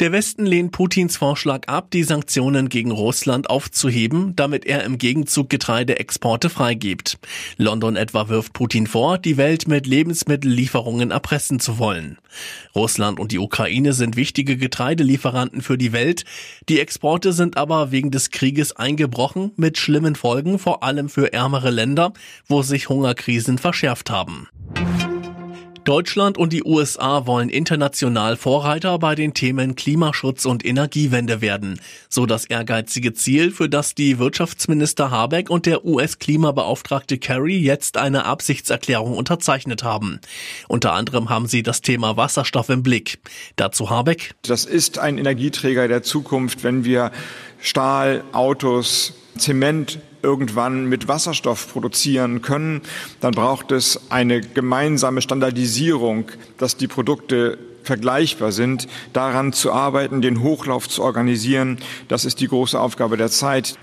Der Westen lehnt Putins Vorschlag ab, die Sanktionen gegen Russland aufzuheben, damit er im Gegenzug Getreideexporte freigibt. London etwa wirft Putin vor, die Welt mit Lebensmittellieferungen erpressen zu wollen. Russland und die Ukraine sind wichtige Getreidelieferanten für die Welt. Die Exporte sind aber wegen des Krieges eingebrochen, mit schlimmen Folgen vor allem für ärmere Länder, wo sich Hungerkrisen verschärft haben. Deutschland und die USA wollen international Vorreiter bei den Themen Klimaschutz und Energiewende werden. So das ehrgeizige Ziel, für das die Wirtschaftsminister Habeck und der US-Klimabeauftragte Kerry jetzt eine Absichtserklärung unterzeichnet haben. Unter anderem haben sie das Thema Wasserstoff im Blick. Dazu Habeck. Das ist ein Energieträger der Zukunft, wenn wir Stahl, Autos, Zement irgendwann mit Wasserstoff produzieren können, dann braucht es eine gemeinsame Standardisierung, dass die Produkte vergleichbar sind, daran zu arbeiten, den Hochlauf zu organisieren. Das ist die große Aufgabe der Zeit.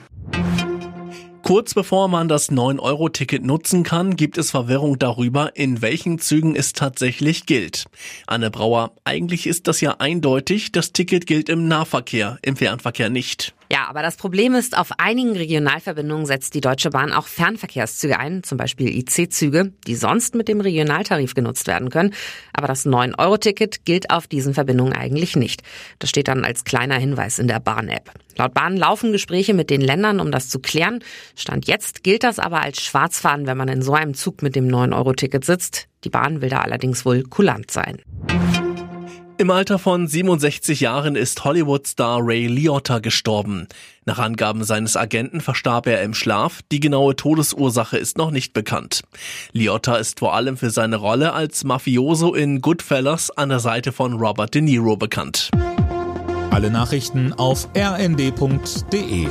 Kurz bevor man das 9-Euro-Ticket nutzen kann, gibt es Verwirrung darüber, in welchen Zügen es tatsächlich gilt. Anne Brauer, eigentlich ist das ja eindeutig, das Ticket gilt im Nahverkehr, im Fernverkehr nicht. Ja, aber das Problem ist, auf einigen Regionalverbindungen setzt die Deutsche Bahn auch Fernverkehrszüge ein, zum Beispiel IC-Züge, die sonst mit dem Regionaltarif genutzt werden können. Aber das 9-Euro-Ticket gilt auf diesen Verbindungen eigentlich nicht. Das steht dann als kleiner Hinweis in der Bahn-App. Laut Bahn laufen Gespräche mit den Ländern, um das zu klären. Stand jetzt gilt das aber als Schwarzfahren, wenn man in so einem Zug mit dem 9-Euro-Ticket sitzt. Die Bahn will da allerdings wohl kulant sein. Im Alter von 67 Jahren ist Hollywood-Star Ray Liotta gestorben. Nach Angaben seines Agenten verstarb er im Schlaf. Die genaue Todesursache ist noch nicht bekannt. Liotta ist vor allem für seine Rolle als Mafioso in Goodfellas an der Seite von Robert De Niro bekannt. Alle Nachrichten auf rnd.de